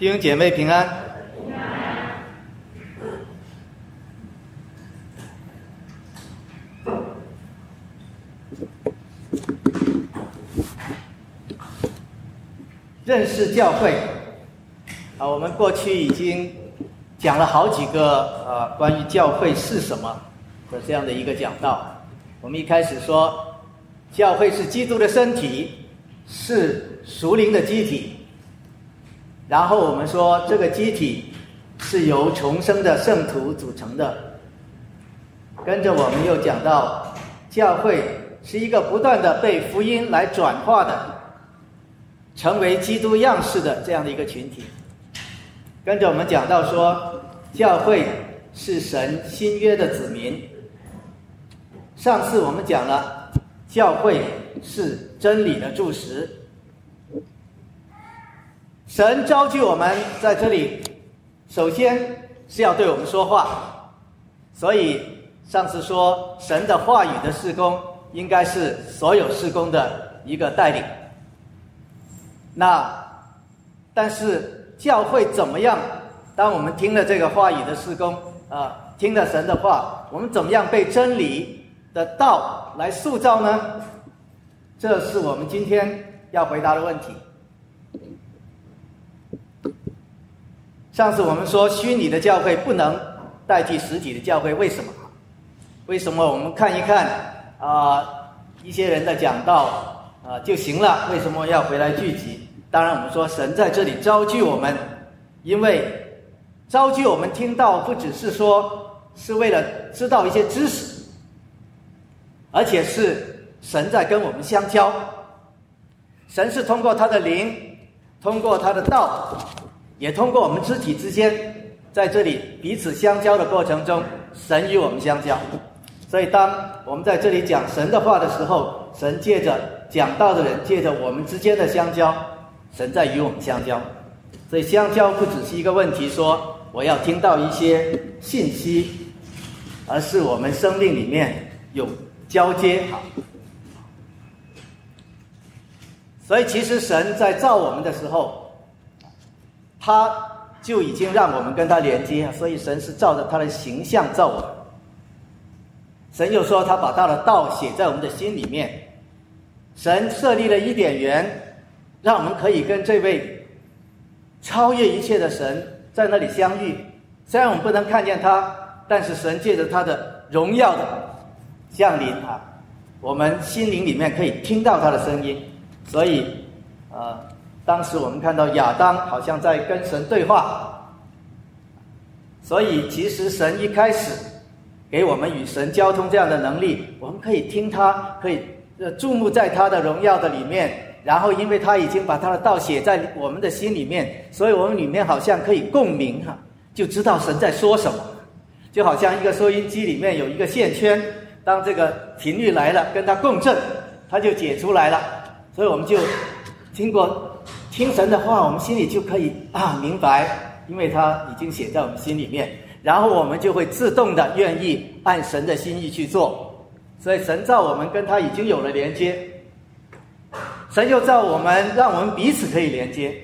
弟兄姐妹平安。认识教会啊，我们过去已经讲了好几个呃关于教会是什么的这样的一个讲道。我们一开始说，教会是基督的身体，是属灵的机体。然后我们说，这个机体是由重生的圣徒组成的。跟着我们又讲到，教会是一个不断的被福音来转化的，成为基督样式的这样的一个群体。跟着我们讲到说，教会是神新约的子民。上次我们讲了，教会是真理的柱石。神召集我们在这里，首先是要对我们说话，所以上次说神的话语的施工，应该是所有施工的一个带领。那但是教会怎么样？当我们听了这个话语的施工，啊，听了神的话，我们怎么样被真理的道来塑造呢？这是我们今天要回答的问题。上次我们说，虚拟的教会不能代替实体的教会，为什么？为什么我们看一看啊一些人的讲道啊就行了？为什么要回来聚集？当然，我们说神在这里召集我们，因为召集我们听到，不只是说是为了知道一些知识，而且是神在跟我们相交。神是通过他的灵，通过他的道。也通过我们肢体之间，在这里彼此相交的过程中，神与我们相交。所以，当我们在这里讲神的话的时候，神借着讲道的人，借着我们之间的相交，神在与我们相交。所以，相交不只是一个问题，说我要听到一些信息，而是我们生命里面有交接。好，所以其实神在造我们的时候。他就已经让我们跟他连接，所以神是照着他的形象造我们。神又说他把他的道写在我们的心里面。神设立了一点缘，让我们可以跟这位超越一切的神在那里相遇。虽然我们不能看见他，但是神借着他的荣耀的降临啊，我们心灵里面可以听到他的声音。所以，啊。当时我们看到亚当好像在跟神对话，所以其实神一开始给我们与神交通这样的能力，我们可以听他，可以呃注目在他的荣耀的里面，然后因为他已经把他的道写在我们的心里面，所以我们里面好像可以共鸣哈，就知道神在说什么，就好像一个收音机里面有一个线圈，当这个频率来了，跟它共振，它就解出来了，所以我们就听过。听神的话，我们心里就可以啊明白，因为他已经写在我们心里面，然后我们就会自动的愿意按神的心意去做。所以神造我们跟他已经有了连接，神又造我们，让我们彼此可以连接，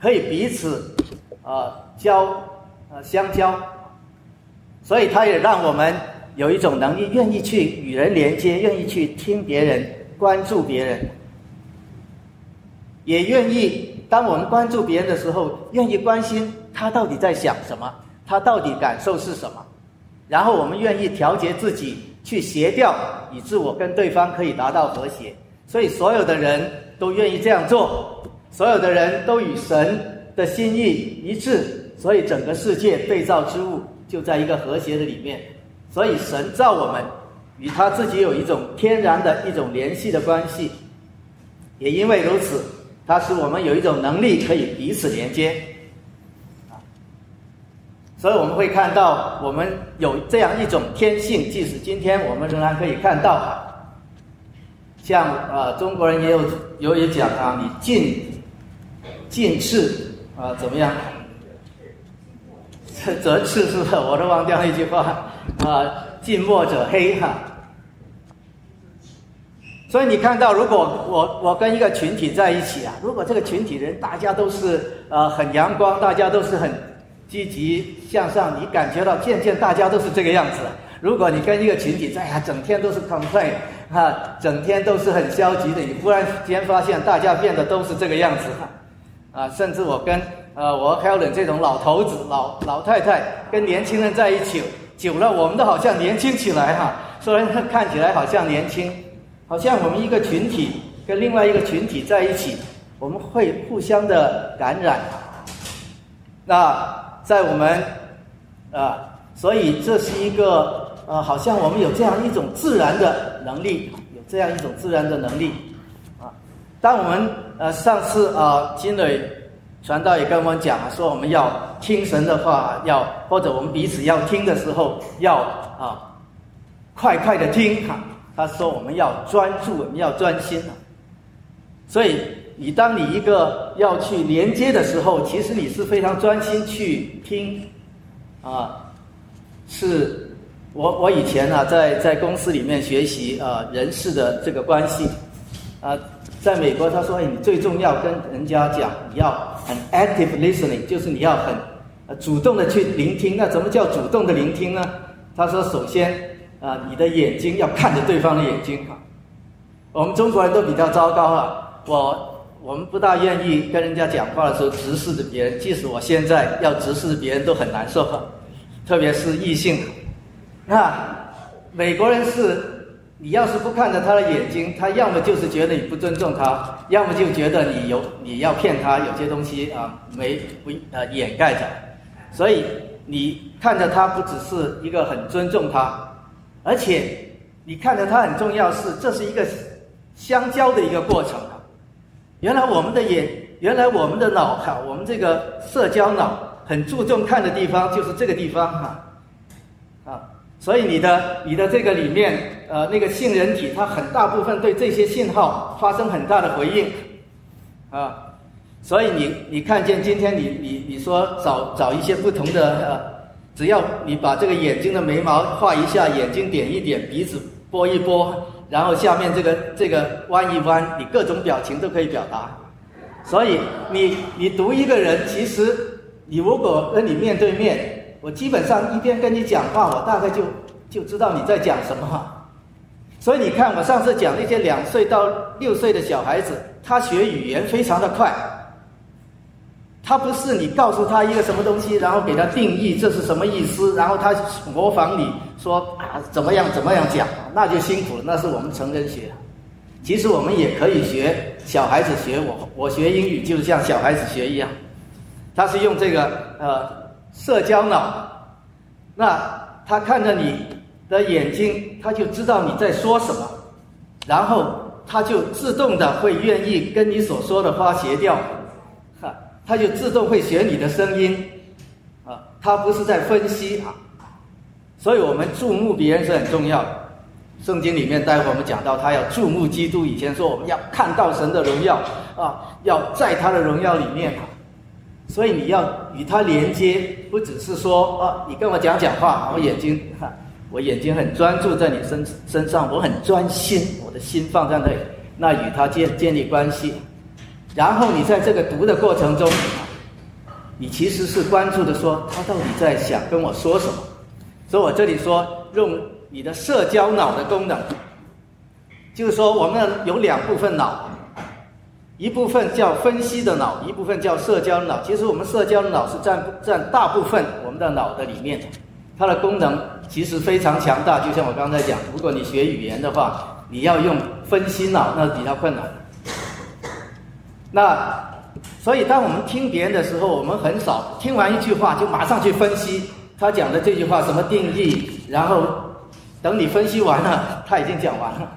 可以彼此啊交啊相交。所以他也让我们有一种能力，愿意去与人连接，愿意去听别人，关注别人。也愿意，当我们关注别人的时候，愿意关心他到底在想什么，他到底感受是什么，然后我们愿意调节自己去协调，以致我跟对方可以达到和谐。所以所有的人都愿意这样做，所有的人都与神的心意一致，所以整个世界被造之物就在一个和谐的里面。所以神造我们，与他自己有一种天然的一种联系的关系，也因为如此。它使我们有一种能力可以彼此连接，啊，所以我们会看到我们有这样一种天性，即使今天我们仍然可以看到啊，像啊中国人也有有也讲啊，你近近赤啊怎么样？则赤是不是？我都忘掉那句话啊，近墨者黑哈。所以你看到，如果我我跟一个群体在一起啊，如果这个群体人大家都是呃很阳光，大家都是很积极向上，你感觉到渐渐大家都是这个样子。如果你跟一个群体在啊，整天都是 complain 啊，整天都是很消极的，你忽然间发现大家变得都是这个样子啊，甚至我跟呃我和 Helen 这种老头子、老老太太跟年轻人在一起久了，我们都好像年轻起来哈，虽然看起来好像年轻。好像我们一个群体跟另外一个群体在一起，我们会互相的感染。那在我们啊，所以这是一个呃，好像我们有这样一种自然的能力，有这样一种自然的能力啊。当我们呃上次啊金磊传道也跟我们讲说我们要听神的话，要或者我们彼此要听的时候，要啊快快的听哈。他说：“我们要专注，我们要专心啊！所以，你当你一个要去连接的时候，其实你是非常专心去听啊。是我我以前啊，在在公司里面学习啊人事的这个关系啊，在美国他说：哎，你最重要跟人家讲，你要很 active listening，就是你要很主动的去聆听。那怎么叫主动的聆听呢？他说：首先。”啊，你的眼睛要看着对方的眼睛啊！我们中国人都比较糟糕啊，我我们不大愿意跟人家讲话的时候直视着别人，即使我现在要直视着别人都很难受，特别是异性。那美国人是，你要是不看着他的眼睛，他要么就是觉得你不尊重他，要么就觉得你有你要骗他，有些东西啊没不呃掩盖着，所以你看着他不只是一个很尊重他。而且，你看着它很重要，是这是一个相交的一个过程啊。原来我们的眼，原来我们的脑哈，我们这个社交脑很注重看的地方就是这个地方哈，啊，所以你的你的这个里面呃那个杏仁体，它很大部分对这些信号发生很大的回应，啊，所以你你看见今天你你你说找找一些不同的呃。只要你把这个眼睛的眉毛画一下，眼睛点一点，鼻子拨一拨，然后下面这个这个弯一弯，你各种表情都可以表达。所以你你读一个人，其实你如果跟你面对面，我基本上一边跟你讲话，我大概就就知道你在讲什么。所以你看，我上次讲那些两岁到六岁的小孩子，他学语言非常的快。他不是你告诉他一个什么东西，然后给他定义这是什么意思，然后他模仿你说啊怎么样怎么样讲，那就辛苦了。那是我们成人学，其实我们也可以学小孩子学。我我学英语就是像小孩子学一样，他是用这个呃社交脑，那他看着你的眼睛，他就知道你在说什么，然后他就自动的会愿意跟你所说的话协调。他就自动会学你的声音，啊，他不是在分析啊，所以我们注目别人是很重要的。圣经里面待会我们讲到，他要注目基督。以前说我们要看到神的荣耀啊，要在他的荣耀里面啊，所以你要与他连接，不只是说啊，你跟我讲讲话，我眼睛哈，我眼睛很专注在你身身上，我很专心，我的心放在那里，那与他建建立关系。然后你在这个读的过程中，你其实是关注的说他到底在想跟我说什么。所以我这里说用你的社交脑的功能，就是说我们有两部分脑，一部分叫分析的脑，一部分叫社交脑。其实我们社交脑是占占大部分我们的脑的里面，它的功能其实非常强大。就像我刚才讲，如果你学语言的话，你要用分析脑，那比较困难。那，所以当我们听别人的时候，我们很少听完一句话就马上去分析他讲的这句话什么定义，然后等你分析完了，他已经讲完了。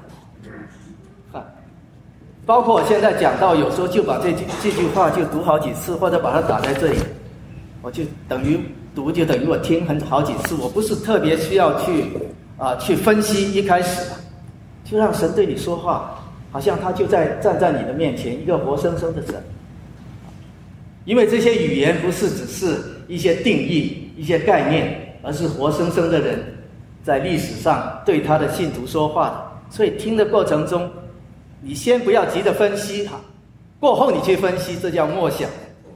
啊，包括我现在讲到，有时候就把这句这句话就读好几次，或者把它打在这里，我就等于读就等于我听很好几次，我不是特别需要去啊去分析，一开始就让神对你说话。好像他就在站在你的面前，一个活生生的神。因为这些语言不是只是一些定义、一些概念，而是活生生的人在历史上对他的信徒说话的。所以听的过程中，你先不要急着分析哈，过后你去分析，这叫默想。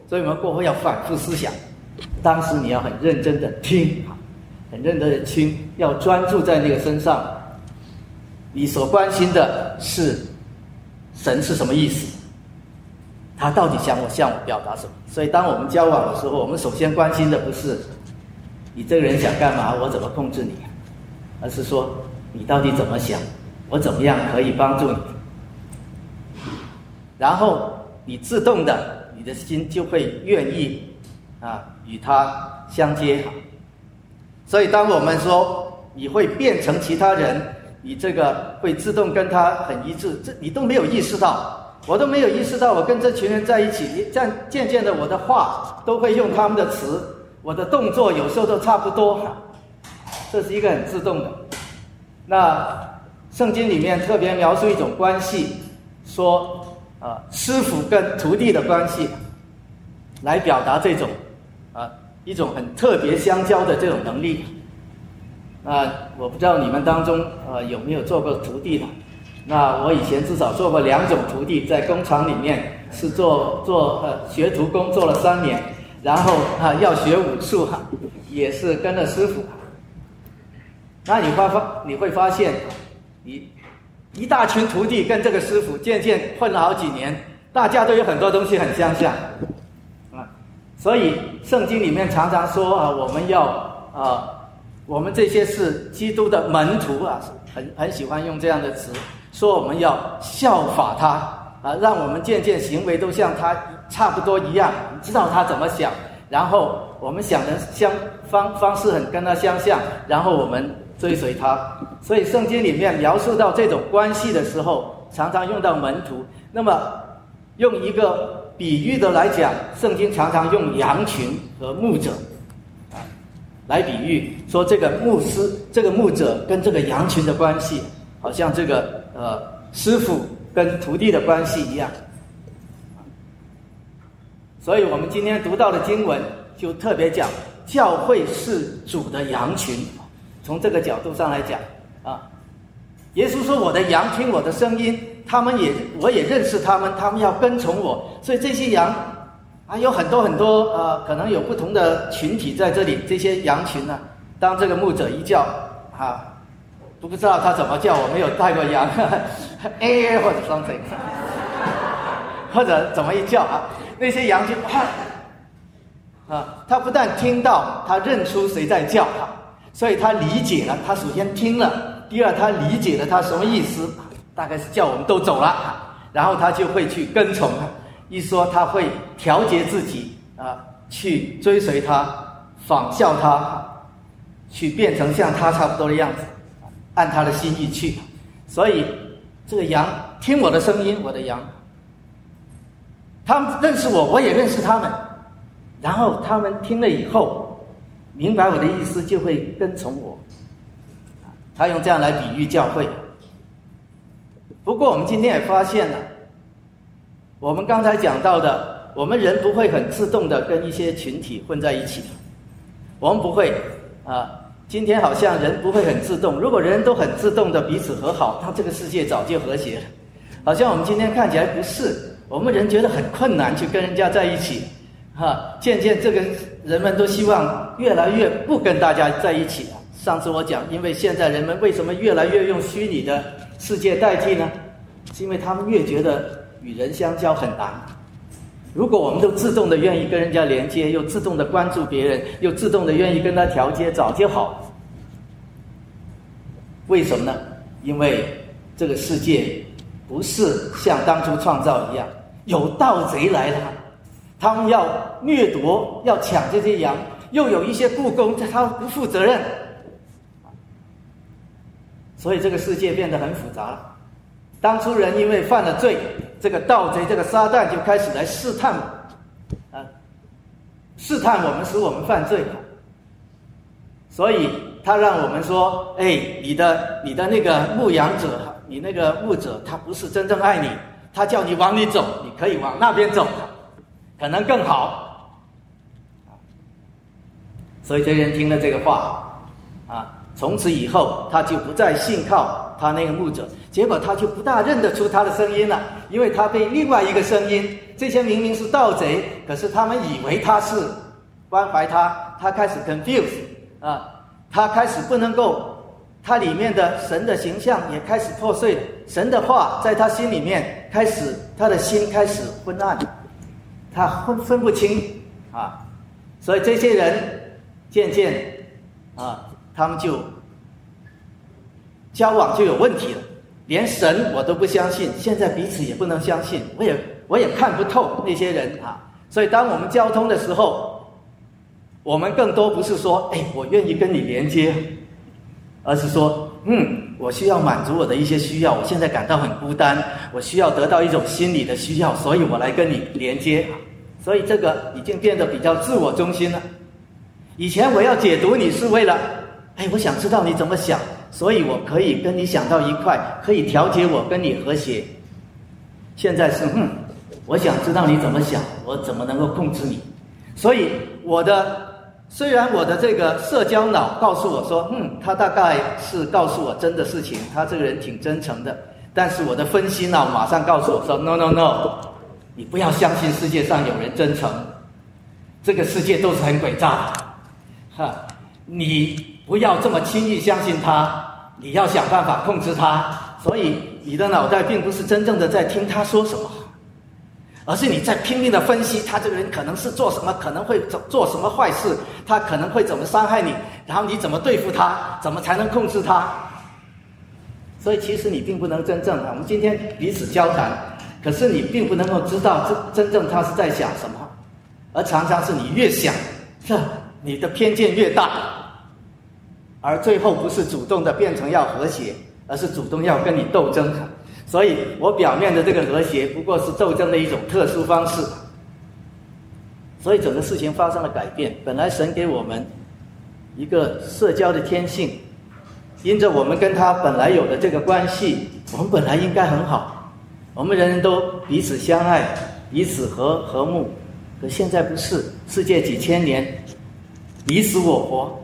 所以我们过后要反复思想，当时你要很认真的听，很认真的听，要专注在那个身上。你所关心的是神是什么意思？他到底想我向我表达什么？所以当我们交往的时候，我们首先关心的不是你这个人想干嘛，我怎么控制你，而是说你到底怎么想，我怎么样可以帮助你？然后你自动的。你的心就会愿意啊与他相接，所以当我们说你会变成其他人，你这个会自动跟他很一致，这你都没有意识到，我都没有意识到，我跟这群人在一起，你这样渐渐的我的话都会用他们的词，我的动作有时候都差不多，这是一个很自动的。那圣经里面特别描述一种关系，说。啊，师傅跟徒弟的关系，来表达这种啊一种很特别相交的这种能力。那我不知道你们当中呃有没有做过徒弟的？那我以前至少做过两种徒弟，在工厂里面是做做呃学徒工做了三年，然后啊要学武术哈，也是跟着师傅。那你发发你会发现，你。一大群徒弟跟这个师傅渐渐混了好几年，大家都有很多东西很相像，啊，所以圣经里面常常说啊，我们要啊，我们这些是基督的门徒啊，很很喜欢用这样的词，说我们要效法他啊，让我们渐渐行为都像他差不多一样，知道他怎么想，然后我们想的相方方式很跟他相像，然后我们。追随他，所以圣经里面描述到这种关系的时候，常常用到门徒。那么，用一个比喻的来讲，圣经常常用羊群和牧者来比喻，说这个牧师、这个牧者跟这个羊群的关系，好像这个呃师傅跟徒弟的关系一样。所以我们今天读到的经文就特别讲，教会是主的羊群。从这个角度上来讲，啊，耶稣说：“我的羊听我的声音，他们也我也认识他们，他们要跟从我。所以这些羊啊，有很多很多呃，可能有不同的群体在这里。这些羊群呢，当这个牧者一叫，啊，都不知道他怎么叫，我没有带过羊，哎，或者双腿，或者怎么一叫啊，那些羊就啊，他不但听到，他认出谁在叫他。”所以他理解了，他首先听了，第二他理解了他什么意思，大概是叫我们都走了，然后他就会去跟从，一说他会调节自己啊，去追随他，仿效他，去变成像他差不多的样子，按他的心意去。所以这个羊听我的声音，我的羊，他们认识我，我也认识他们，然后他们听了以后。明白我的意思，就会跟从我。他用这样来比喻教会。不过，我们今天也发现了，我们刚才讲到的，我们人不会很自动的跟一些群体混在一起。我们不会啊，今天好像人不会很自动。如果人都很自动的彼此和好，那这个世界早就和谐了。好像我们今天看起来不是，我们人觉得很困难去跟人家在一起。哈，渐渐这个人们都希望越来越不跟大家在一起了。上次我讲，因为现在人们为什么越来越用虚拟的世界代替呢？是因为他们越觉得与人相交很难。如果我们都自动的愿意跟人家连接，又自动的关注别人，又自动的愿意跟他调接，早就好。为什么呢？因为这个世界不是像当初创造一样，有盗贼来了。他们要掠夺，要抢这些羊，又有一些故宫，他不负责任，所以这个世界变得很复杂了。当初人因为犯了罪，这个盗贼、这个撒旦就开始来试探，啊，试探我们，使我们犯罪。所以他让我们说：“哎，你的你的那个牧羊者，你那个牧者，他不是真正爱你，他叫你往里走，你可以往那边走。”可能更好，所以这些人听了这个话，啊，从此以后，他就不再信靠他那个牧者，结果他就不大认得出他的声音了，因为他被另外一个声音，这些明明是盗贼，可是他们以为他是关怀他，他开始 confuse 啊，他开始不能够，他里面的神的形象也开始破碎，神的话在他心里面开始，他的心开始昏暗，他分分不清啊，所以这些人渐渐啊。他们就交往就有问题了，连神我都不相信，现在彼此也不能相信，我也我也看不透那些人啊。所以当我们交通的时候，我们更多不是说，哎，我愿意跟你连接，而是说，嗯，我需要满足我的一些需要，我现在感到很孤单，我需要得到一种心理的需要，所以我来跟你连接。所以这个已经变得比较自我中心了。以前我要解读你是为了。哎，我想知道你怎么想，所以我可以跟你想到一块，可以调节我跟你和谐。现在是，嗯，我想知道你怎么想，我怎么能够控制你？所以我的虽然我的这个社交脑告诉我说，嗯，他大概是告诉我真的事情，他这个人挺真诚的，但是我的分析脑马上告诉我说，no no no，你不要相信世界上有人真诚，这个世界都是很诡诈的，哈，你。不要这么轻易相信他，你要想办法控制他。所以你的脑袋并不是真正的在听他说什么，而是你在拼命的分析他这个人可能是做什么，可能会做做什么坏事，他可能会怎么伤害你，然后你怎么对付他，怎么才能控制他。所以其实你并不能真正的，我们今天彼此交谈，可是你并不能够知道真真正他是在想什么，而常常是你越想，这你的偏见越大。而最后不是主动的变成要和谐，而是主动要跟你斗争。所以我表面的这个和谐，不过是斗争的一种特殊方式。所以整个事情发生了改变。本来神给我们一个社交的天性，因着我们跟他本来有的这个关系，我们本来应该很好，我们人人都彼此相爱，彼此和和睦。可现在不是，世界几千年，你死我活。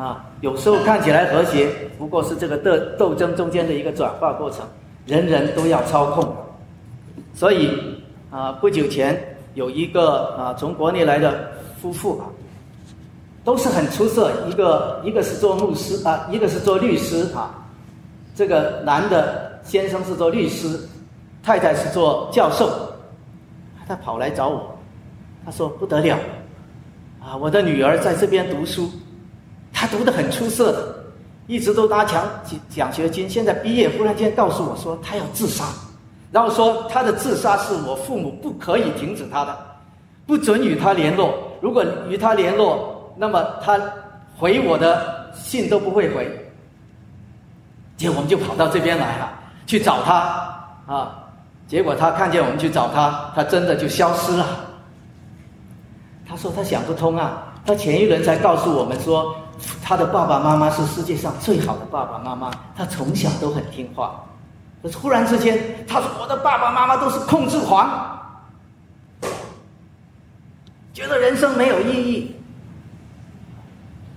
啊，有时候看起来和谐，不过是这个斗斗争中间的一个转化过程，人人都要操控。所以啊，不久前有一个啊从国内来的夫妇啊，都是很出色，一个一个是做牧师啊，一个是做律师啊。这个男的先生是做律师，太太是做教授，他跑来找我，他说不得了，啊，我的女儿在这边读书。他读得很出色的，一直都拿奖奖学金。现在毕业，忽然间告诉我说他要自杀，然后说他的自杀是我父母不可以停止他的，不准与他联络。如果与他联络，那么他回我的信都不会回。结果我们就跑到这边来了，去找他啊。结果他看见我们去找他，他真的就消失了。他说他想不通啊，他前一轮才告诉我们说。他的爸爸妈妈是世界上最好的爸爸妈妈，他从小都很听话。可是忽然之间，他说：“我的爸爸妈妈都是控制狂，觉得人生没有意义。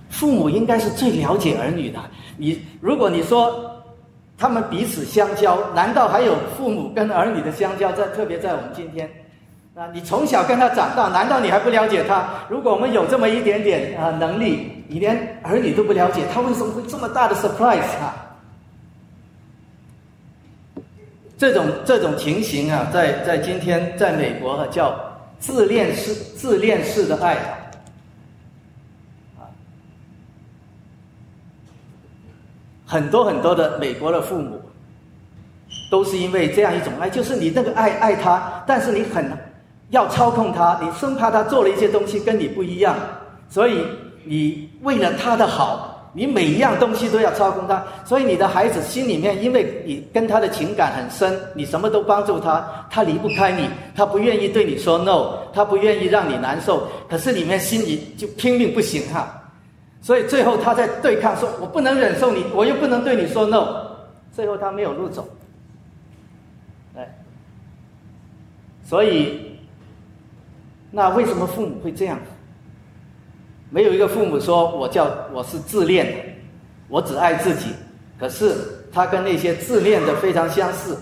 父母应该是最了解儿女的。你如果你说他们彼此相交，难道还有父母跟儿女的相交？在特别在我们今天。”啊，你从小跟他长大，难道你还不了解他？如果我们有这么一点点啊能力，你连儿女都不了解，他为什么会这么大的 surprise 啊？这种这种情形啊，在在今天在美国啊，叫自恋式自恋式的爱啊，很多很多的美国的父母都是因为这样一种爱，就是你那个爱爱他，但是你很。要操控他，你生怕他做了一些东西跟你不一样，所以你为了他的好，你每一样东西都要操控他。所以你的孩子心里面，因为你跟他的情感很深，你什么都帮助他，他离不开你，他不愿意对你说 no，他不愿意让你难受，可是里面心里就拼命不行哈。所以最后他在对抗，说我不能忍受你，我又不能对你说 no，最后他没有路走。哎，所以。那为什么父母会这样？没有一个父母说我叫我是自恋，我只爱自己。可是他跟那些自恋的非常相似，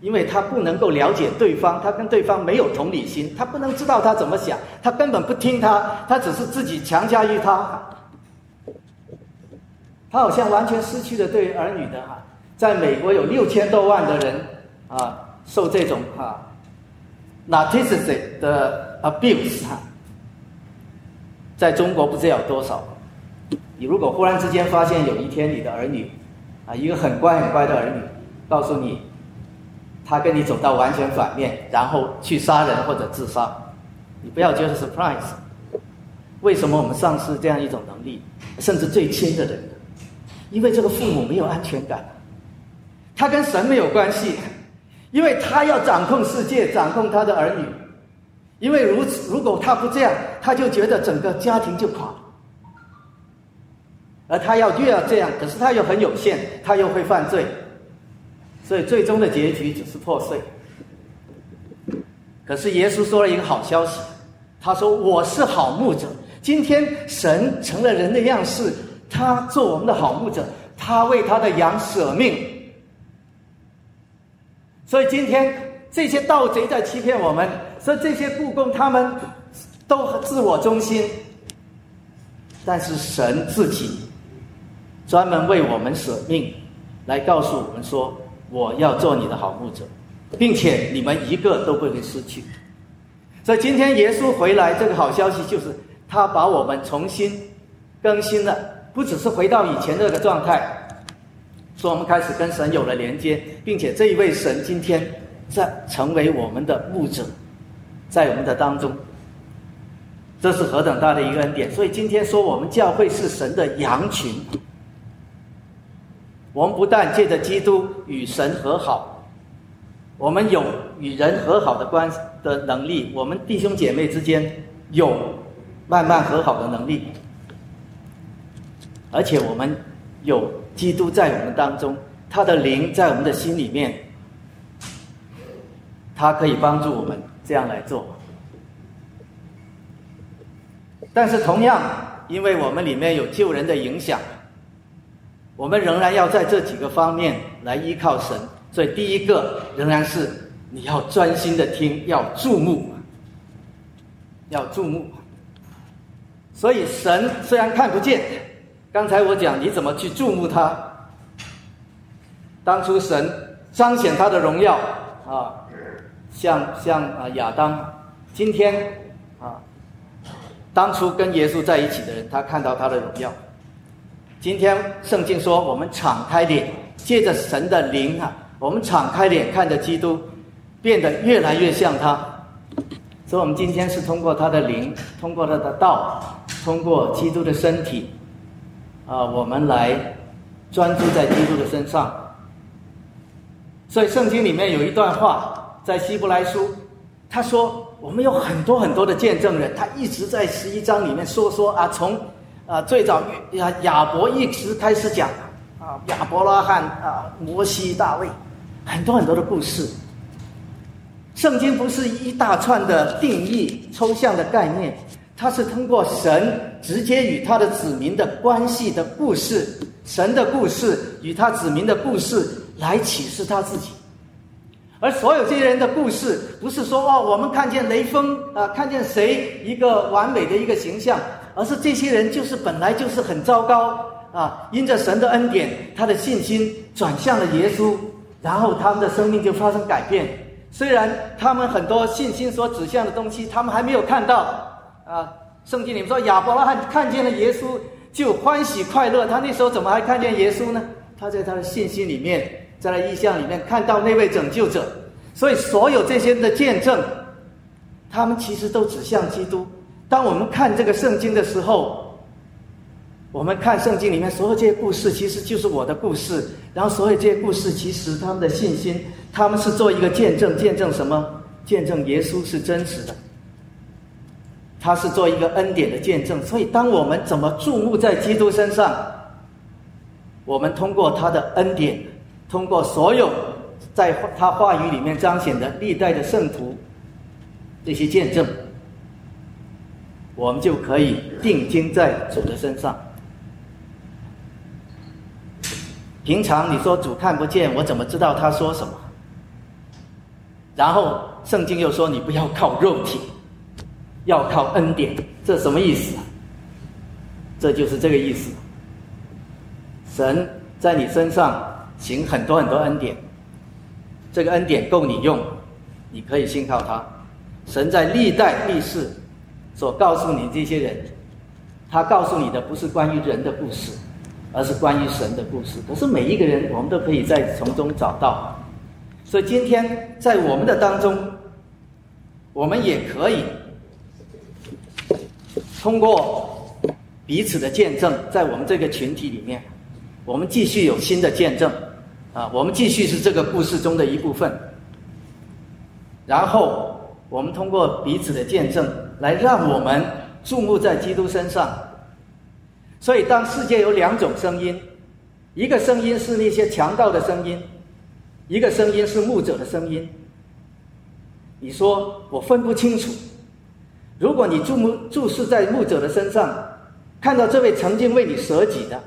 因为他不能够了解对方，他跟对方没有同理心，他不能知道他怎么想，他根本不听他，他只是自己强加于他。他好像完全失去了对儿女的哈，在美国有六千多万的人啊受这种哈 narcissistic 的 abuse，在中国不知道有多少。你如果忽然之间发现有一天你的儿女，啊，一个很乖很乖的儿女，告诉你，他跟你走到完全反面，然后去杀人或者自杀，你不要觉得 surprise。为什么我们丧失这样一种能力？甚至最亲的人，因为这个父母没有安全感，他跟神没有关系，因为他要掌控世界，掌控他的儿女，因为如此，如果他不这样，他就觉得整个家庭就垮了。而他要越要这样，可是他又很有限，他又会犯罪，所以最终的结局只是破碎。可是耶稣说了一个好消息，他说：“我是好牧者。今天神成了人的样式，他做我们的好牧者，他为他的羊舍命。所以今天这些盗贼在欺骗我们，所以这些故宫他们都自我中心，但是神自己。”专门为我们舍命，来告诉我们说：“我要做你的好牧者，并且你们一个都不会失去。”所以今天耶稣回来，这个好消息就是他把我们重新更新了，不只是回到以前那个状态，说我们开始跟神有了连接，并且这一位神今天在成为我们的牧者，在我们的当中，这是何等大的一个恩典！所以今天说我们教会是神的羊群。我们不但借着基督与神和好，我们有与人和好的关的能力，我们弟兄姐妹之间有慢慢和好的能力，而且我们有基督在我们当中，他的灵在我们的心里面，他可以帮助我们这样来做。但是同样，因为我们里面有救人的影响。我们仍然要在这几个方面来依靠神，所以第一个仍然是你要专心的听，要注目，要注目。所以神虽然看不见，刚才我讲你怎么去注目他。当初神彰显他的荣耀啊，像像啊亚当，今天啊，当初跟耶稣在一起的人，他看到他的荣耀。今天圣经说，我们敞开脸，借着神的灵啊，我们敞开脸看着基督，变得越来越像他。所以，我们今天是通过他的灵，通过他的道，通过基督的身体，啊，我们来专注在基督的身上。所以，圣经里面有一段话，在希伯来书，他说，我们有很多很多的见证人，他一直在十一章里面说说啊，从。啊，最早亚亚伯一直开始讲啊，亚伯拉罕啊，摩西、大卫，很多很多的故事。圣经不是一大串的定义、抽象的概念，它是通过神直接与他的子民的关系的故事，神的故事与他子民的故事来启示他自己。而所有这些人的故事，不是说哦，我们看见雷锋啊，看见谁一个完美的一个形象。而是这些人就是本来就是很糟糕啊，因着神的恩典，他的信心转向了耶稣，然后他们的生命就发生改变。虽然他们很多信心所指向的东西，他们还没有看到啊。圣经里面说亚伯拉罕看见了耶稣就欢喜快乐，他那时候怎么还看见耶稣呢？他在他的信心里面，在那意象里面看到那位拯救者。所以所有这些的见证，他们其实都指向基督。当我们看这个圣经的时候，我们看圣经里面所有这些故事，其实就是我的故事。然后所有这些故事，其实他们的信心，他们是做一个见证，见证什么？见证耶稣是真实的。他是做一个恩典的见证。所以，当我们怎么注目在基督身上，我们通过他的恩典，通过所有在他话语里面彰显的历代的圣徒这些见证。我们就可以定睛在主的身上。平常你说主看不见，我怎么知道他说什么？然后圣经又说你不要靠肉体，要靠恩典，这什么意思？这就是这个意思。神在你身上行很多很多恩典，这个恩典够你用，你可以信靠他。神在历代历世所告诉你这些人，他告诉你的不是关于人的故事，而是关于神的故事。可是每一个人，我们都可以在从中找到。所以今天在我们的当中，我们也可以通过彼此的见证，在我们这个群体里面，我们继续有新的见证啊，我们继续是这个故事中的一部分。然后我们通过彼此的见证，来让我们注目在基督身上。所以，当世界有两种声音，一个声音是那些强盗的声音。一个声音是牧者的声音。你说我分不清楚。如果你注目注视在牧者的身上，看到这位曾经为你舍己的，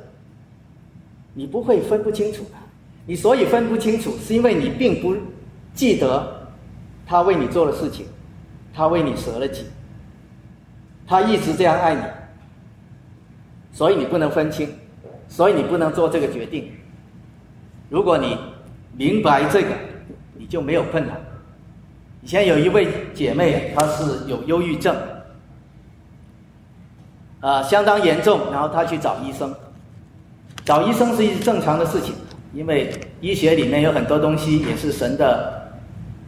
你不会分不清楚的。你所以分不清楚，是因为你并不记得他为你做的事情，他为你舍了己，他一直这样爱你，所以你不能分清，所以你不能做这个决定。如果你。明白这个，你就没有困难。以前有一位姐妹，她是有忧郁症，啊，相当严重，然后她去找医生。找医生是一正常的事情，因为医学里面有很多东西也是神的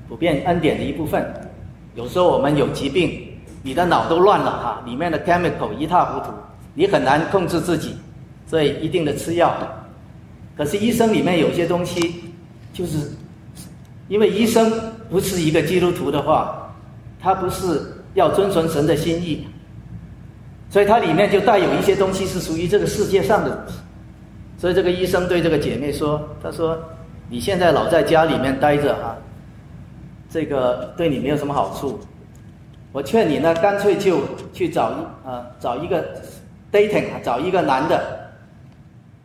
普遍恩典的一部分。有时候我们有疾病，你的脑都乱了哈，里面的 chemical 一塌糊涂，你很难控制自己，所以一定的吃药。可是医生里面有些东西。就是，因为医生不是一个基督徒的话，他不是要遵循神的心意，所以它里面就带有一些东西是属于这个世界上的。所以这个医生对这个姐妹说：“他说你现在老在家里面待着啊，这个对你没有什么好处。我劝你呢，干脆就去找一啊找一个 dating，啊找一个男的，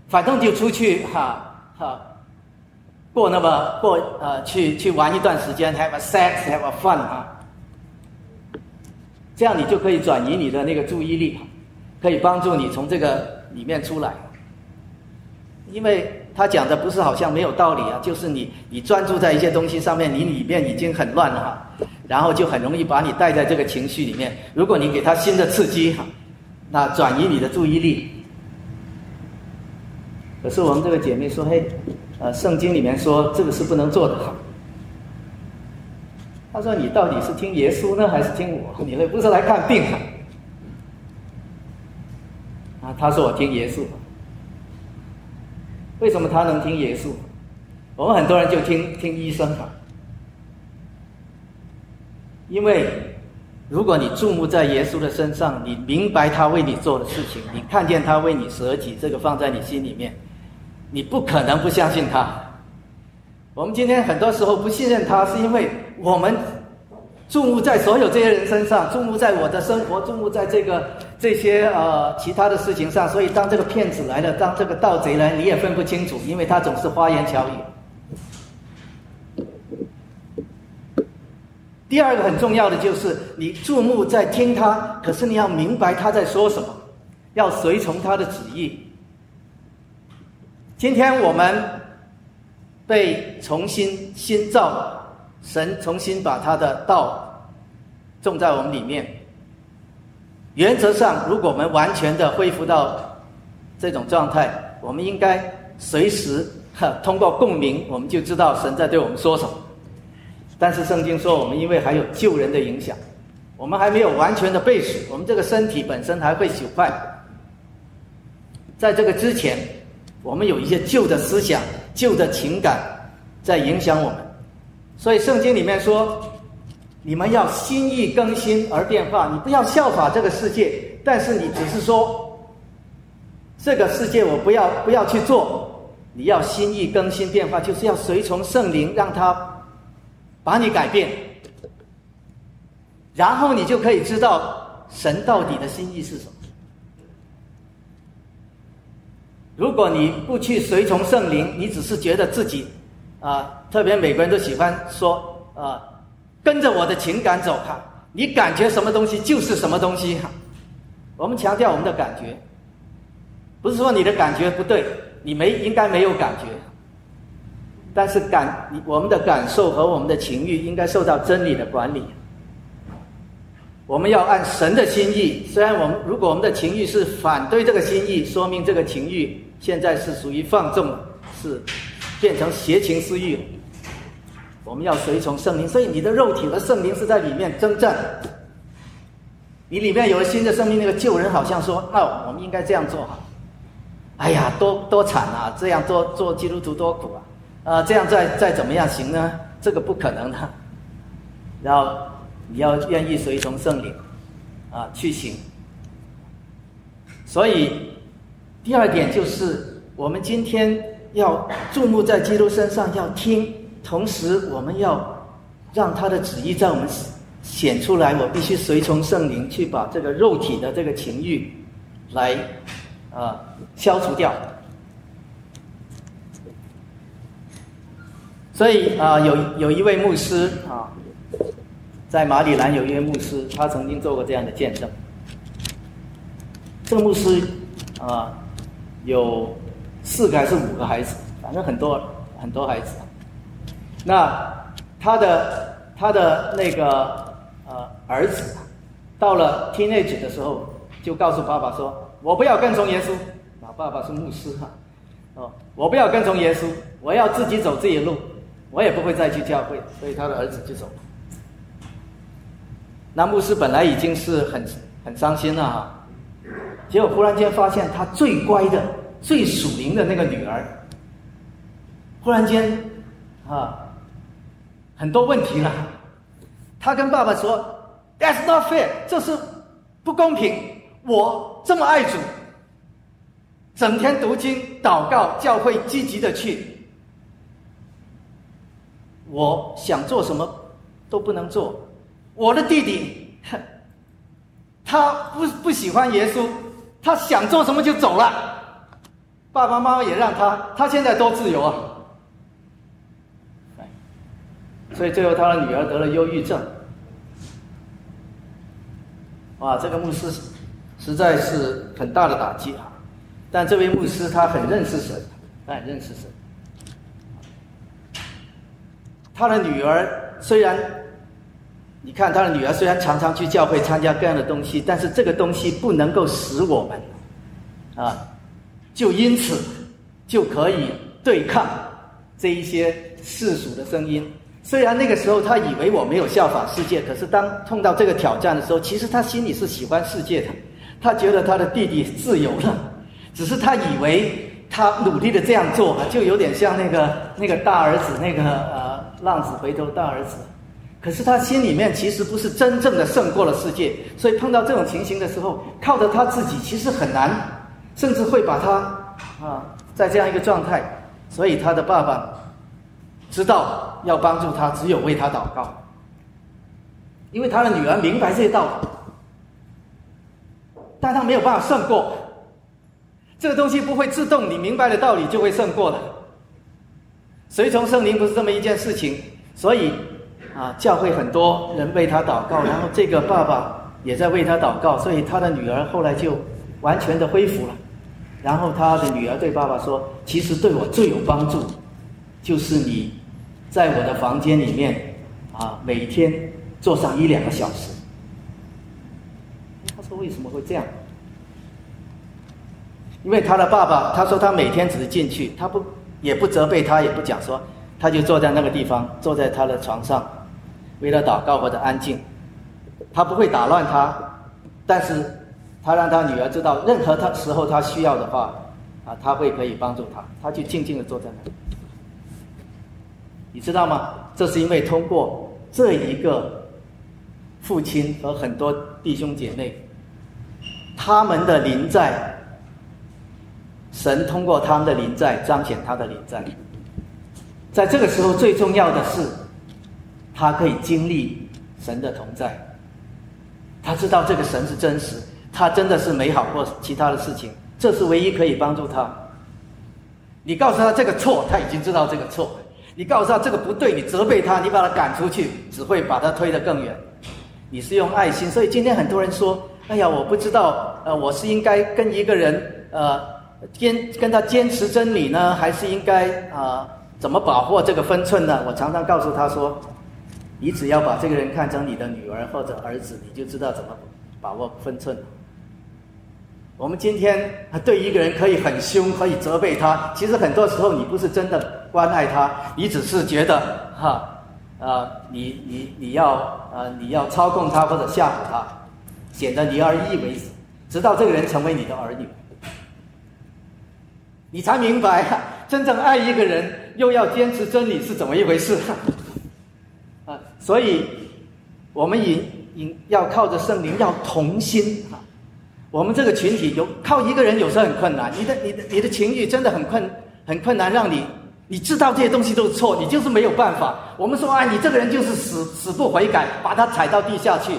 反正就出去哈哈。”过那么过呃去去玩一段时间，have a sex，have a fun 啊，这样你就可以转移你的那个注意力，可以帮助你从这个里面出来。因为他讲的不是好像没有道理啊，就是你你专注在一些东西上面，你里面已经很乱了哈，然后就很容易把你带在这个情绪里面。如果你给他新的刺激哈，那转移你的注意力。可是我们这个姐妹说，嘿。呃，圣经里面说这个是不能做的。他说：“你到底是听耶稣呢，还是听我？你那不是来看病啊？”啊，他说：“我听耶稣。”为什么他能听耶稣？我们很多人就听听医生啊。因为如果你注目在耶稣的身上，你明白他为你做的事情，你看见他为你舍己，这个放在你心里面。你不可能不相信他。我们今天很多时候不信任他，是因为我们注目在所有这些人身上，注目在我的生活，注目在这个这些呃其他的事情上。所以，当这个骗子来了，当这个盗贼来，你也分不清楚，因为他总是花言巧语。第二个很重要的就是，你注目在听他，可是你要明白他在说什么，要随从他的旨意。今天我们被重新新造，神重新把他的道种在我们里面。原则上，如果我们完全的恢复到这种状态，我们应该随时哈通过共鸣，我们就知道神在对我们说什么。但是圣经说，我们因为还有救人的影响，我们还没有完全的被死，我们这个身体本身还会朽坏。在这个之前。我们有一些旧的思想、旧的情感在影响我们，所以圣经里面说：“你们要心意更新而变化。”你不要效法这个世界，但是你只是说这个世界我不要不要去做。你要心意更新变化，就是要随从圣灵，让他把你改变，然后你就可以知道神到底的心意是什么。如果你不去随从圣灵，你只是觉得自己啊，特别美国人都喜欢说啊，跟着我的情感走哈，你感觉什么东西就是什么东西哈。我们强调我们的感觉，不是说你的感觉不对，你没应该没有感觉，但是感我们的感受和我们的情欲应该受到真理的管理。我们要按神的心意，虽然我们如果我们的情欲是反对这个心意，说明这个情欲现在是属于放纵，是变成邪情私欲。我们要随从圣灵，所以你的肉体和圣灵是在里面征战。你里面有了新的生命，那个旧人好像说：“那我们应该这样做。”哎呀，多多惨啊！这样做做基督徒多苦啊！啊，这样再再怎么样行呢？这个不可能的。然后。你要愿意随从圣灵，啊，去行。所以，第二点就是，我们今天要注目在基督身上，要听，同时我们要让他的旨意在我们显出来。我必须随从圣灵，去把这个肉体的这个情欲来啊消除掉。所以啊，有有一位牧师啊。在马里兰有一位牧师，他曾经做过这样的见证。这个牧师啊，有四个还是五个孩子，反正很多很多孩子。那他的他的那个呃儿子，到了 teenage 的时候，就告诉爸爸说：“我不要跟从耶稣。”啊，爸爸是牧师哈，哦，我不要跟从耶稣，我要自己走自己的路，我也不会再去教会。所以他的儿子就走了。那牧师本来已经是很很伤心了哈，结果忽然间发现他最乖的、最属灵的那个女儿，忽然间啊，很多问题了。他跟爸爸说：“That's not fair，这是不公平。我这么爱主，整天读经、祷告、教会积极的去，我想做什么都不能做。”我的弟弟，他不不喜欢耶稣，他想做什么就走了。爸爸妈妈也让他，他现在多自由啊！所以最后他的女儿得了忧郁症。哇，这个牧师实在是很大的打击啊！但这位牧师他很认识神，他很认识神。他的女儿虽然。你看他的女儿虽然常常去教会参加各样的东西，但是这个东西不能够使我们，啊，就因此就可以对抗这一些世俗的声音。虽然那个时候他以为我没有效法世界，可是当碰到这个挑战的时候，其实他心里是喜欢世界的。他觉得他的弟弟自由了，只是他以为他努力的这样做，就有点像那个那个大儿子那个呃浪子回头大儿子。可是他心里面其实不是真正的胜过了世界，所以碰到这种情形的时候，靠着他自己其实很难，甚至会把他啊在这样一个状态。所以他的爸爸知道要帮助他，只有为他祷告，因为他的女儿明白这些道理，但他没有办法胜过。这个东西不会自动，你明白的道理就会胜过的。随从圣灵不是这么一件事情，所以。啊，教会很多人为他祷告，然后这个爸爸也在为他祷告，所以他的女儿后来就完全的恢复了。然后他的女儿对爸爸说：“其实对我最有帮助，就是你在我的房间里面啊，每天坐上一两个小时。”他说：“为什么会这样？”因为他的爸爸他说他每天只是进去，他不也不责备他，也不讲说，他就坐在那个地方，坐在他的床上。为了祷告或者安静，他不会打乱他，但是他让他女儿知道，任何他时候他需要的话，啊，他会可以帮助他，他就静静的坐在那里。你知道吗？这是因为通过这一个父亲和很多弟兄姐妹，他们的临在，神通过他们的临在彰显他的临在，在这个时候最重要的是。他可以经历神的同在，他知道这个神是真实，他真的是美好或其他的事情，这是唯一可以帮助他。你告诉他这个错，他已经知道这个错；你告诉他这个不对，你责备他，你把他赶出去，只会把他推得更远。你是用爱心，所以今天很多人说：“哎呀，我不知道，呃，我是应该跟一个人，呃，坚跟他坚持真理呢，还是应该啊，怎么把握这个分寸呢？”我常常告诉他说：“你只要把这个人看成你的女儿或者儿子，你就知道怎么把握分寸。”我们今天对一个人可以很凶，可以责备他，其实很多时候你不是真的关爱他，你只是觉得哈。啊，你你你要啊，你要操控他或者吓唬他，显得你而意为止，直到这个人成为你的儿女，你才明白真正爱一个人又要坚持真理是怎么一回事。啊，所以我们引引要靠着圣灵，要同心啊。我们这个群体有靠一个人有时候很困难，你的你的你的情绪真的很困很困难，让你。你知道这些东西都是错，你就是没有办法。我们说啊，你这个人就是死死不悔改，把他踩到地下去。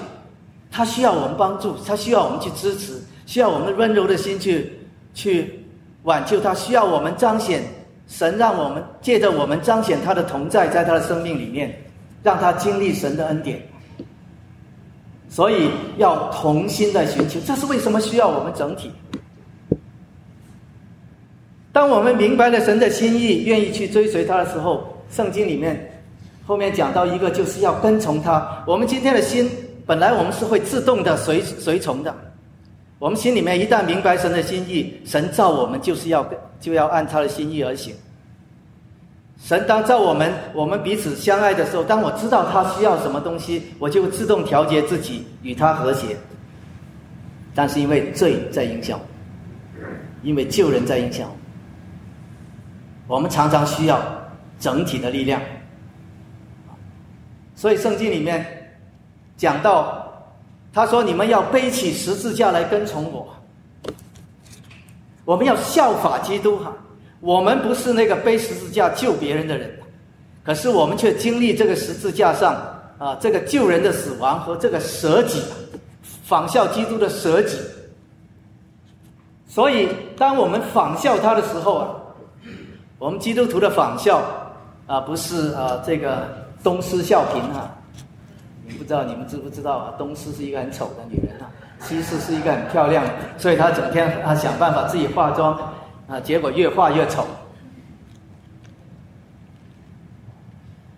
他需要我们帮助，他需要我们去支持，需要我们温柔的心去去挽救他，需要我们彰显神，让我们借着我们彰显他的同在，在他的生命里面，让他经历神的恩典。所以要同心的寻求，这是为什么需要我们整体。当我们明白了神的心意，愿意去追随他的时候，圣经里面后面讲到一个，就是要跟从他。我们今天的心本来我们是会自动的随随从的，我们心里面一旦明白神的心意，神造我们就是要就要按他的心意而行。神当造我们，我们彼此相爱的时候，当我知道他需要什么东西，我就自动调节自己与他和谐。但是因为罪在影响，因为救人在影响。我们常常需要整体的力量，所以圣经里面讲到，他说：“你们要背起十字架来跟从我。”我们要效法基督哈。我们不是那个背十字架救别人的人，可是我们却经历这个十字架上啊，这个救人的死亡和这个舍己，仿效基督的舍己。所以，当我们仿效他的时候啊。我们基督徒的仿效啊，不是啊这个东施效颦啊。你不知道你们知不知道啊？东施是一个很丑的女人啊，西施是一个很漂亮，所以她整天啊想办法自己化妆啊，结果越化越丑。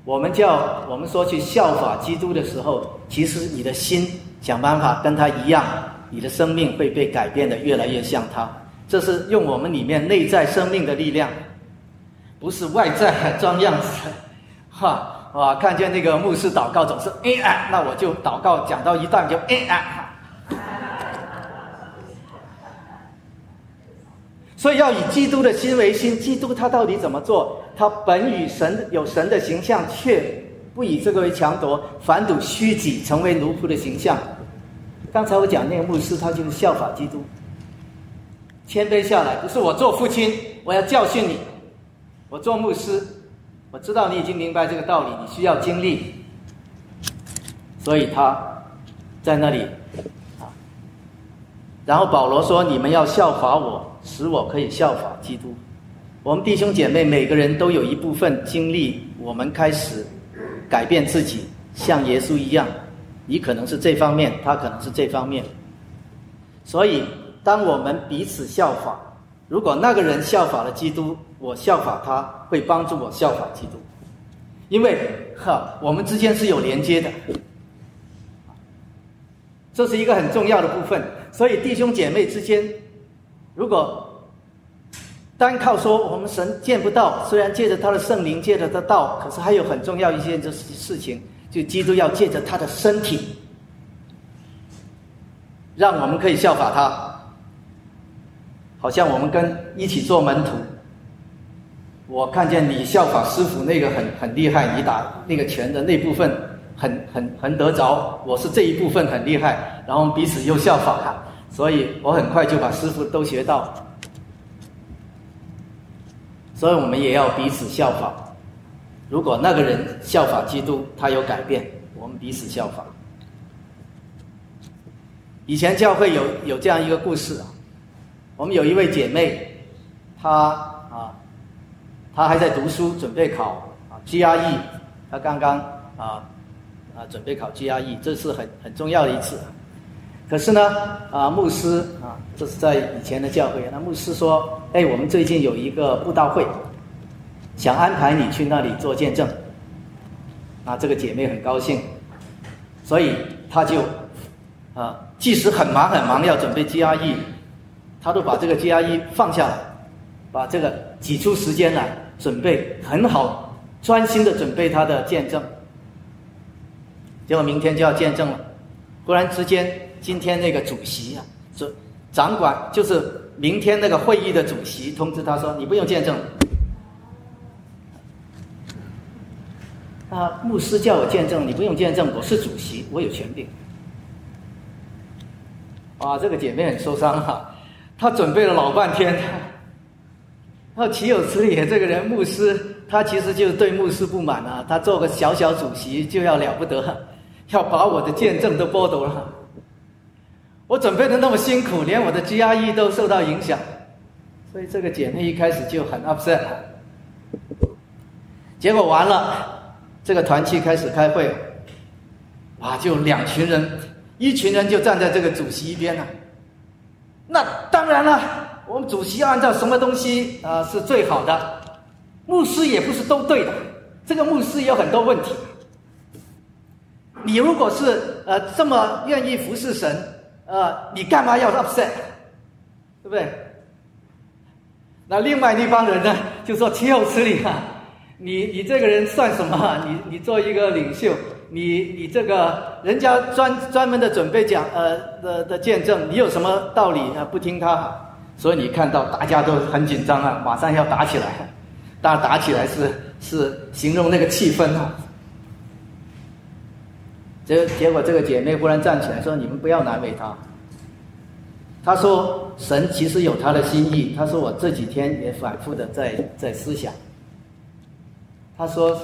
我们叫我们说去效法基督的时候，其实你的心想办法跟他一样，你的生命会被改变的越来越像他。这是用我们里面内在生命的力量。不是外在装样子，哈啊！看见那个牧师祷告总是哎啊，那我就祷告讲到一段就哎啊。所以要以基督的心为心，基督他到底怎么做？他本与神有神的形象，却不以这个为强夺，反赌虚己，成为奴仆的形象。刚才我讲那个牧师，他就是效法基督，谦卑下来，不是我做父亲，我要教训你。我做牧师，我知道你已经明白这个道理，你需要经历，所以他在那里啊。然后保罗说：“你们要效法我，使我可以效法基督。”我们弟兄姐妹每个人都有一部分经历，我们开始改变自己，像耶稣一样。你可能是这方面，他可能是这方面。所以，当我们彼此效法，如果那个人效法了基督。我效法他，会帮助我效法基督，因为哈，我们之间是有连接的，这是一个很重要的部分。所以弟兄姐妹之间，如果单靠说我们神见不到，虽然借着他的圣灵借着他道，可是还有很重要一件就是事情，就基督要借着他的身体，让我们可以效法他，好像我们跟一起做门徒。我看见你效法师傅那个很很厉害，你打那个拳的那部分很很很得着。我是这一部分很厉害，然后彼此又效法，所以我很快就把师傅都学到。所以我们也要彼此效法。如果那个人效法基督，他有改变，我们彼此效法。以前教会有有这样一个故事啊，我们有一位姐妹，她。啊，她还在读书，准备考啊 GRE，她刚刚啊啊准备考 GRE，这是很很重要的一次。可是呢，啊牧师啊，这是在以前的教会，那牧师说，哎，我们最近有一个布道会，想安排你去那里做见证。啊，这个姐妹很高兴，所以她就啊，即使很忙很忙要准备 GRE，他都把这个 GRE 放下来，把这个挤出时间来准备很好，专心的准备他的见证。结果明天就要见证了，忽然之间，今天那个主席啊，主掌管就是明天那个会议的主席通知他说，你不用见证。啊，牧师叫我见证，你不用见证，我是主席，我有权柄。啊，这个姐妹很受伤哈，他准备了老半天，他岂有此理？这个人牧师，他其实就对牧师不满啊，他做个小小主席就要了不得，要把我的见证都剥夺了。我准备的那么辛苦，连我的 GRE 都受到影响，所以这个姐妹一开始就很 upset，结果完了。这个团契开始开会，哇，就两群人，一群人就站在这个主席一边了。那当然了，我们主席要按照什么东西啊是最好的？牧师也不是都对的，这个牧师也有很多问题。你如果是呃这么愿意服侍神，呃，你干嘛要 upset？对不对？那另外那帮人呢，就说岂有此理啊！你你这个人算什么？你你做一个领袖，你你这个人家专专门的准备讲呃的的见证，你有什么道理啊？不听他，所以你看到大家都很紧张啊，马上要打起来。大家打起来是是形容那个气氛啊。结结果这个姐妹忽然站起来说：“你们不要难为他。”她说：“神其实有他的心意。”她说：“我这几天也反复的在在思想。”他说：“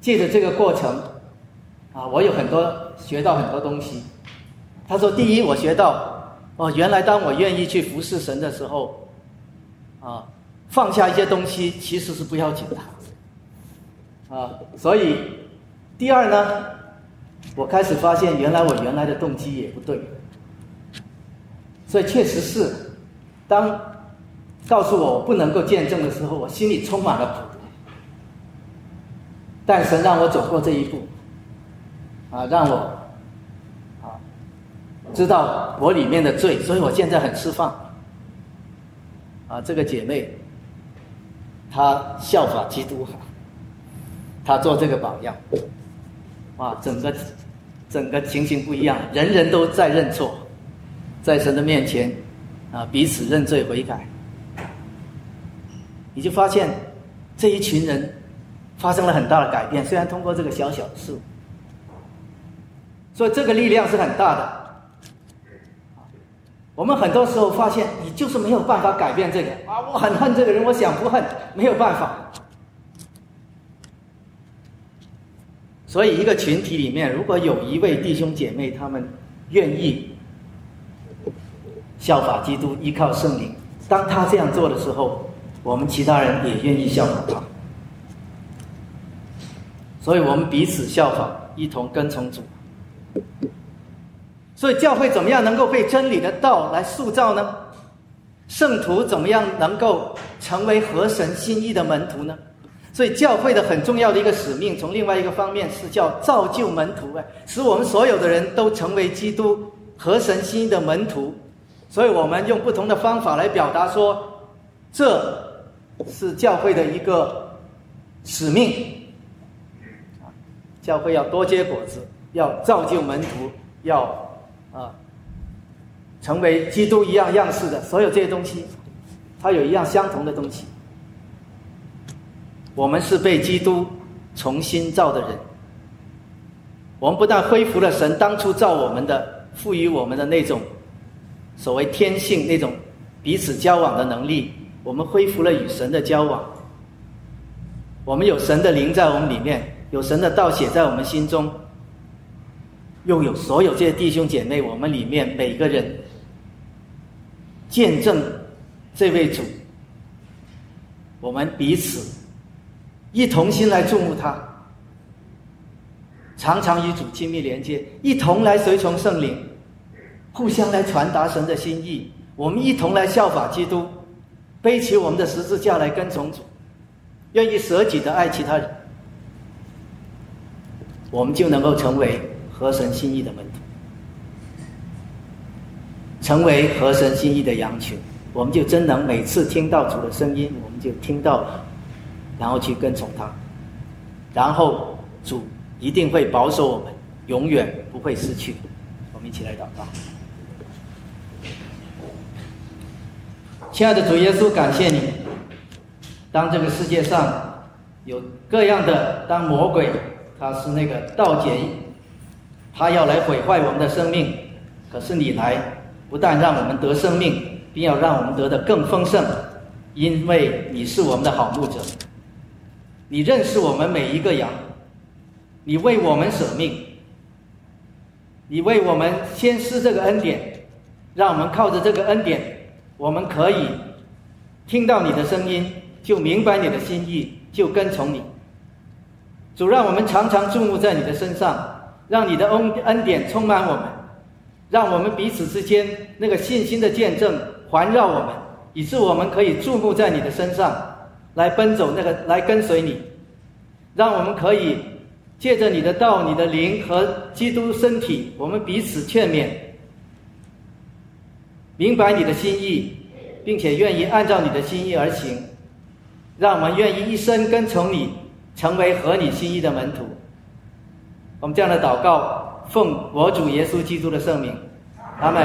借着这个过程，啊，我有很多学到很多东西。”他说：“第一，我学到哦，原来当我愿意去服侍神的时候，啊，放下一些东西其实是不要紧的，啊，所以第二呢，我开始发现原来我原来的动机也不对，所以确实是，当告诉我我不能够见证的时候，我心里充满了苦。”但神让我走过这一步，啊，让我啊知道我里面的罪，所以我现在很释放。啊，这个姐妹，她效法基督，她做这个榜样，哇，整个整个情形不一样，人人都在认错，在神的面前啊彼此认罪悔改，你就发现这一群人。发生了很大的改变，虽然通过这个小小的事，所以这个力量是很大的。我们很多时候发现，你就是没有办法改变这个啊！我很恨这个人，我想不恨，没有办法。所以，一个群体里面，如果有一位弟兄姐妹，他们愿意效法基督，依靠圣灵，当他这样做的时候，我们其他人也愿意效法他。所以我们彼此效仿，一同跟从主。所以教会怎么样能够被真理的道来塑造呢？圣徒怎么样能够成为合神心意的门徒呢？所以教会的很重要的一个使命，从另外一个方面是叫造就门徒，哎，使我们所有的人都成为基督合神心意的门徒。所以我们用不同的方法来表达说，这是教会的一个使命。教会要多结果子，要造就门徒，要啊成为基督一样样式的。所有这些东西，它有一样相同的东西。我们是被基督重新造的人。我们不但恢复了神当初造我们的、赋予我们的那种所谓天性、那种彼此交往的能力，我们恢复了与神的交往。我们有神的灵在我们里面。有神的道写在我们心中，又有所有这些弟兄姐妹，我们里面每个人见证这位主，我们彼此一同心来注目他，常常与主亲密连接，一同来随从圣灵，互相来传达神的心意。我们一同来效法基督，背起我们的十字架来跟从主，愿意舍己的爱其他人，我们就能够成为合神心意的门徒，成为合神心意的羊群。我们就真能每次听到主的声音，我们就听到。然后去跟从他，然后主一定会保守我们，永远不会失去。我们一起来祷告。亲爱的主耶稣，感谢你。当这个世界上有各样的，当魔鬼他是那个盗贼，他要来毁坏我们的生命，可是你来，不但让我们得生命，并要让我们得的更丰盛，因为你是我们的好牧者。你认识我们每一个羊，你为我们舍命，你为我们先施这个恩典，让我们靠着这个恩典，我们可以听到你的声音，就明白你的心意，就跟从你。主让我们常常注目在你的身上，让你的恩恩典充满我们，让我们彼此之间那个信心的见证环绕我们，以致我们可以注目在你的身上。来奔走，那个来跟随你，让我们可以借着你的道、你的灵和基督身体，我们彼此劝勉，明白你的心意，并且愿意按照你的心意而行，让我们愿意一生跟从你，成为合你心意的门徒。我们这样的祷告，奉我主耶稣基督的圣名，阿门。